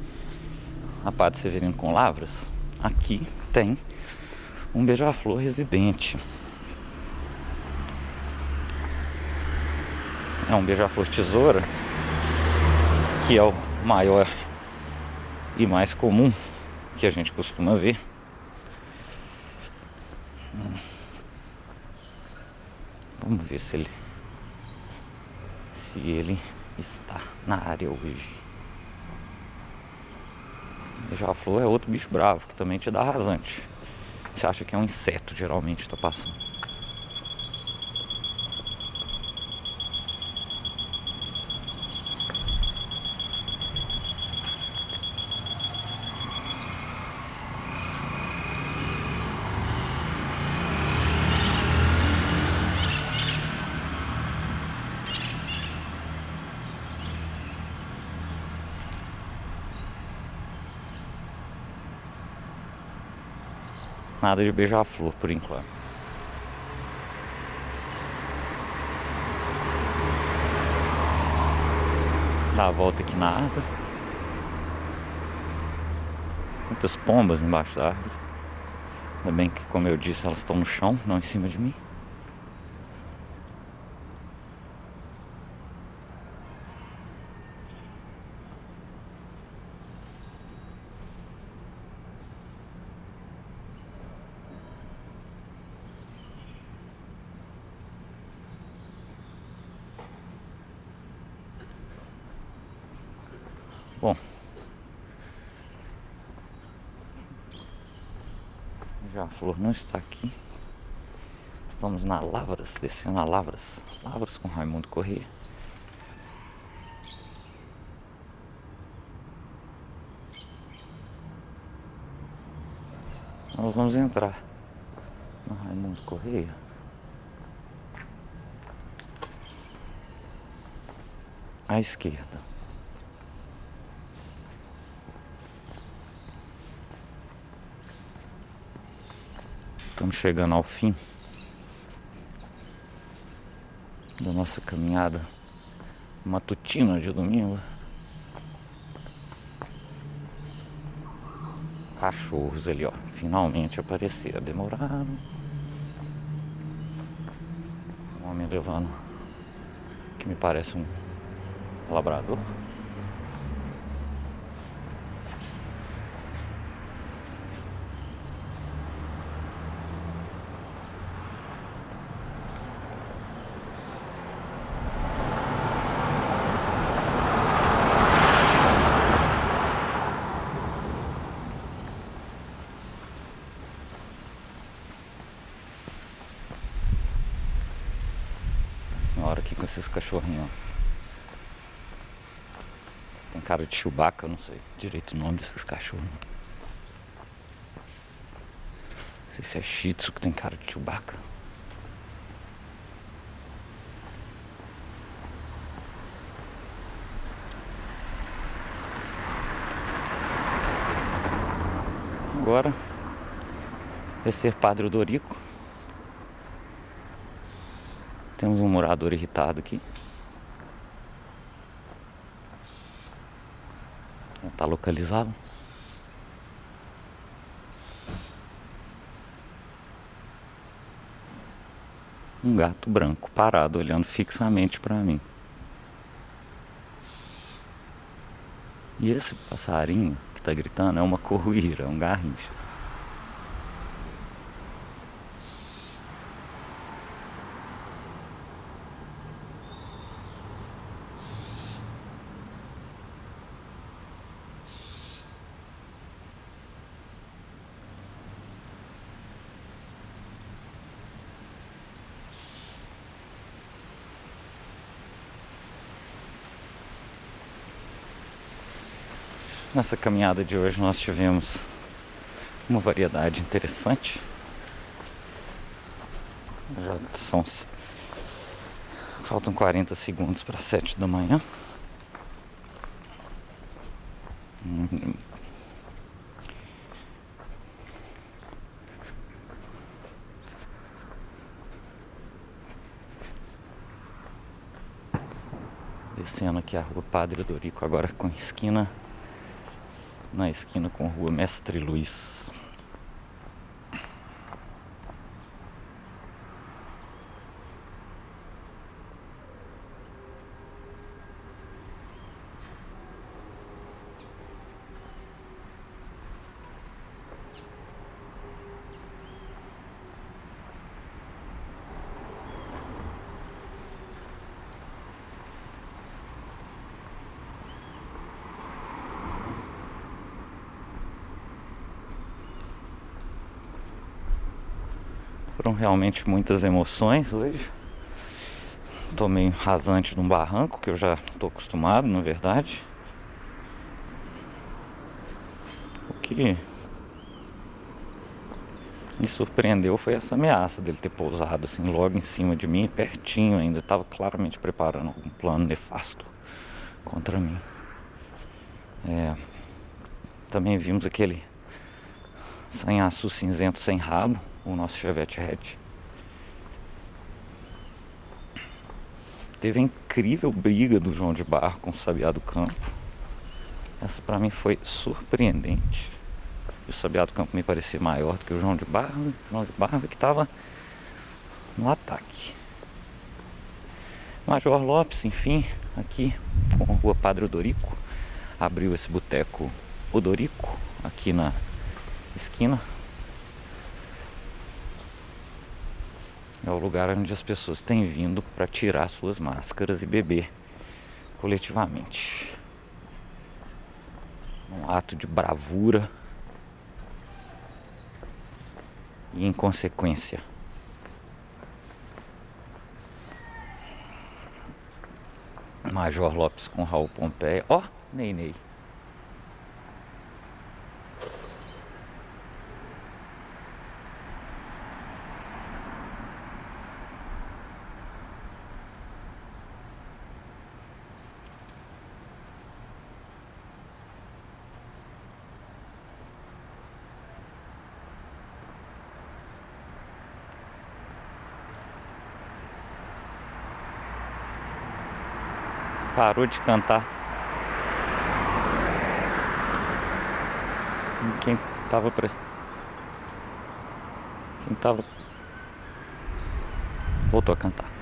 A: a Padre Severino com Lavras, aqui tem um beija-flor residente. É um beija-flor tesoura, que é o maior e mais comum que a gente costuma ver. Vamos ver se ele se ele está na área hoje. Beija-flor é outro bicho bravo que também te dá rasante. Você acha que é um inseto, geralmente está passando. Nada de beija-flor por enquanto. Dá a volta aqui na árvore. Muitas pombas embaixo da árvore. Ainda bem que, como eu disse, elas estão no chão, não em cima de mim. Bom. Já a flor não está aqui. Estamos na Lavras, descendo a Lavras. Lavras com Raimundo Corrêa. Nós vamos entrar no Raimundo Correia. À esquerda. Estamos chegando ao fim da nossa caminhada matutina de domingo. Cachorros ali, ó. Finalmente apareceram. Demoraram. Um homem levando que me parece um labrador. senhora aqui com esses cachorrinhos. Tem cara de Chewbacca, não sei direito o nome desses cachorros. Não sei se é Shih Tzu que tem cara de Chewbacca. Agora, descer Padre Dorico. Temos um morador irritado aqui. Não está localizado. Um gato branco parado olhando fixamente para mim. E esse passarinho que está gritando é uma corruíra, é um garrincha. Nessa caminhada de hoje nós tivemos uma variedade interessante. Já são faltam 40 segundos para 7 da manhã. Descendo aqui a rua Padre Dorico, agora com esquina na esquina com rua Mestre Luiz. Realmente muitas emoções hoje. Tô meio rasante num barranco, que eu já tô acostumado, na verdade. O que me surpreendeu foi essa ameaça dele ter pousado assim logo em cima de mim, pertinho ainda, estava claramente preparando um plano nefasto contra mim. É, também vimos aquele sanhaçu cinzento sem rabo, o nosso Chevette Red. Teve a incrível briga do João de Barro com o Sabiá do Campo. Essa para mim foi surpreendente. O Sabiá do Campo me parecia maior do que o João de Barro. O João de Barro que estava no ataque. Major Lopes, enfim, aqui com a rua Padre Odorico, abriu esse boteco Odorico aqui na esquina. É o lugar onde as pessoas têm vindo para tirar suas máscaras e beber coletivamente. Um ato de bravura e inconsequência. Major Lopes com Raul Pompeia. Ó, oh, Ney parou de cantar. Quem tava prestando. Quem tava. Voltou a cantar.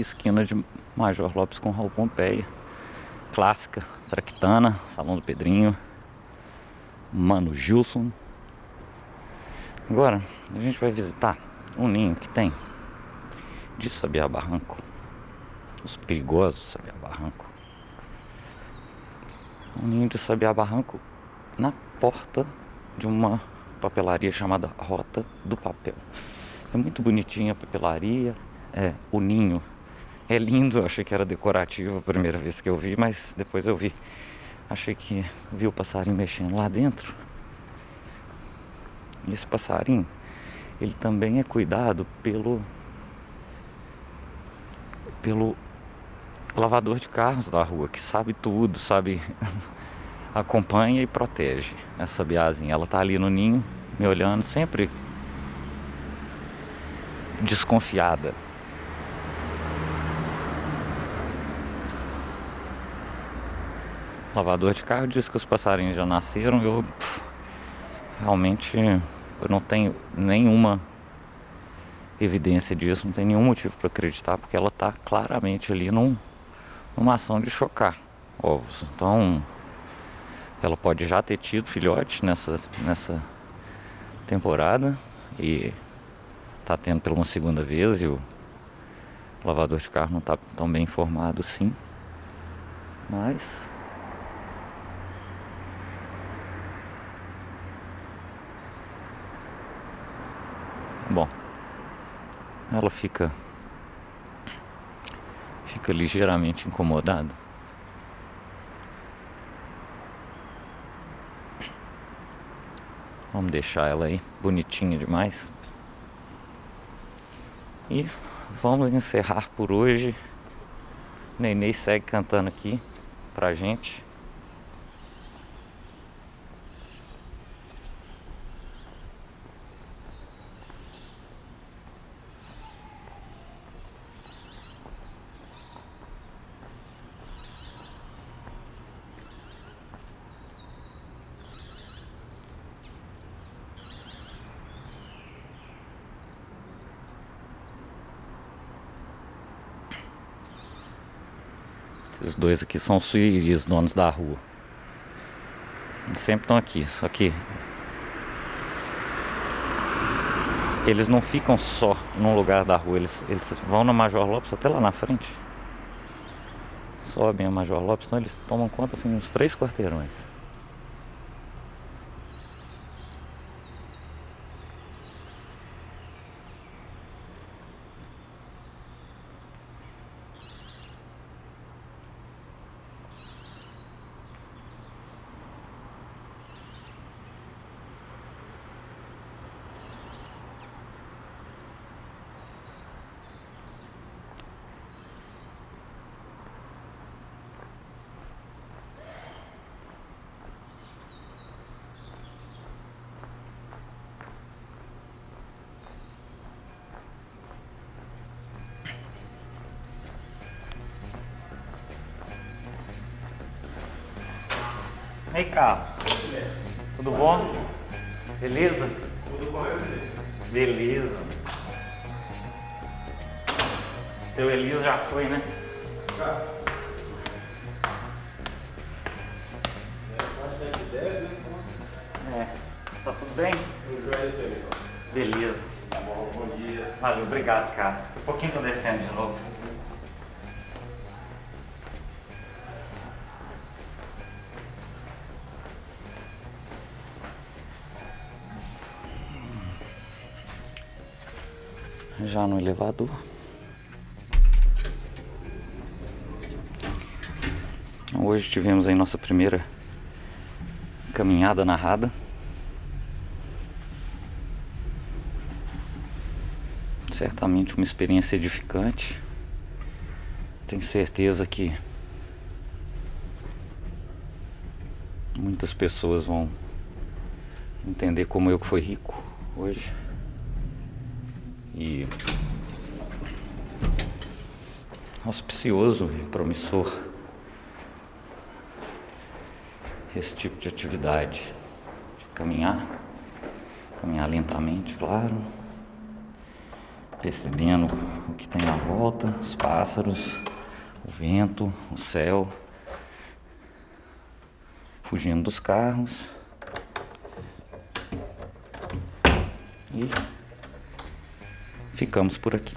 A: Esquina de Major Lopes com Raul Pompeia. Clássica, Tractana, Salão do Pedrinho, Mano Gilson. Agora a gente vai visitar um ninho que tem de Sabiá Barranco. Os perigosos Sabiá Barranco. Um ninho de Sabiá Barranco na porta de uma papelaria chamada Rota do Papel. É muito bonitinha a papelaria, é o ninho é lindo, achei que era decorativo a primeira vez que eu vi, mas depois eu vi. Achei que vi o passarinho mexendo lá dentro. E esse passarinho, ele também é cuidado pelo pelo lavador de carros da rua, que sabe tudo, sabe acompanha e protege essa biazinha. Ela tá ali no ninho, me olhando sempre desconfiada lavador de carro diz que os passarinhos já nasceram. Eu pff, realmente eu não tenho nenhuma evidência disso, não tem nenhum motivo para acreditar, porque ela está claramente ali num, numa ação de chocar ovos. Então ela pode já ter tido filhote nessa, nessa temporada e está tendo pela uma segunda vez e o lavador de carro não está tão bem informado sim. Mas Bom, ela fica fica ligeiramente incomodada. Vamos deixar ela aí bonitinha demais. E vamos encerrar por hoje. Nenê segue cantando aqui pra gente. Aqui são os suíris, donos da rua. Eles sempre estão aqui, só que eles não ficam só num lugar da rua, eles, eles vão na Major Lopes até lá na frente. Sobem a Major Lopes, então eles tomam conta assim uns três quarteirões. Ei, Carlos. Tudo bom? Beleza?
B: Tudo com você.
A: Beleza. Seu Elias já foi, né?
B: Já. Quase 7 e 10, né?
A: É. Tá tudo bem?
B: O João é esse aí, então.
A: Beleza.
B: Tá bom, bom dia.
A: Valeu, obrigado, Carlos. A pouquinho tô descendo de novo. Já no elevador. Hoje tivemos aí nossa primeira caminhada narrada. Certamente uma experiência edificante. Tenho certeza que muitas pessoas vão entender como eu que fui rico hoje. E auspicioso e promissor esse tipo de atividade de caminhar, caminhar lentamente, claro, percebendo o que tem à volta, os pássaros, o vento, o céu, fugindo dos carros. E ficamos por aqui.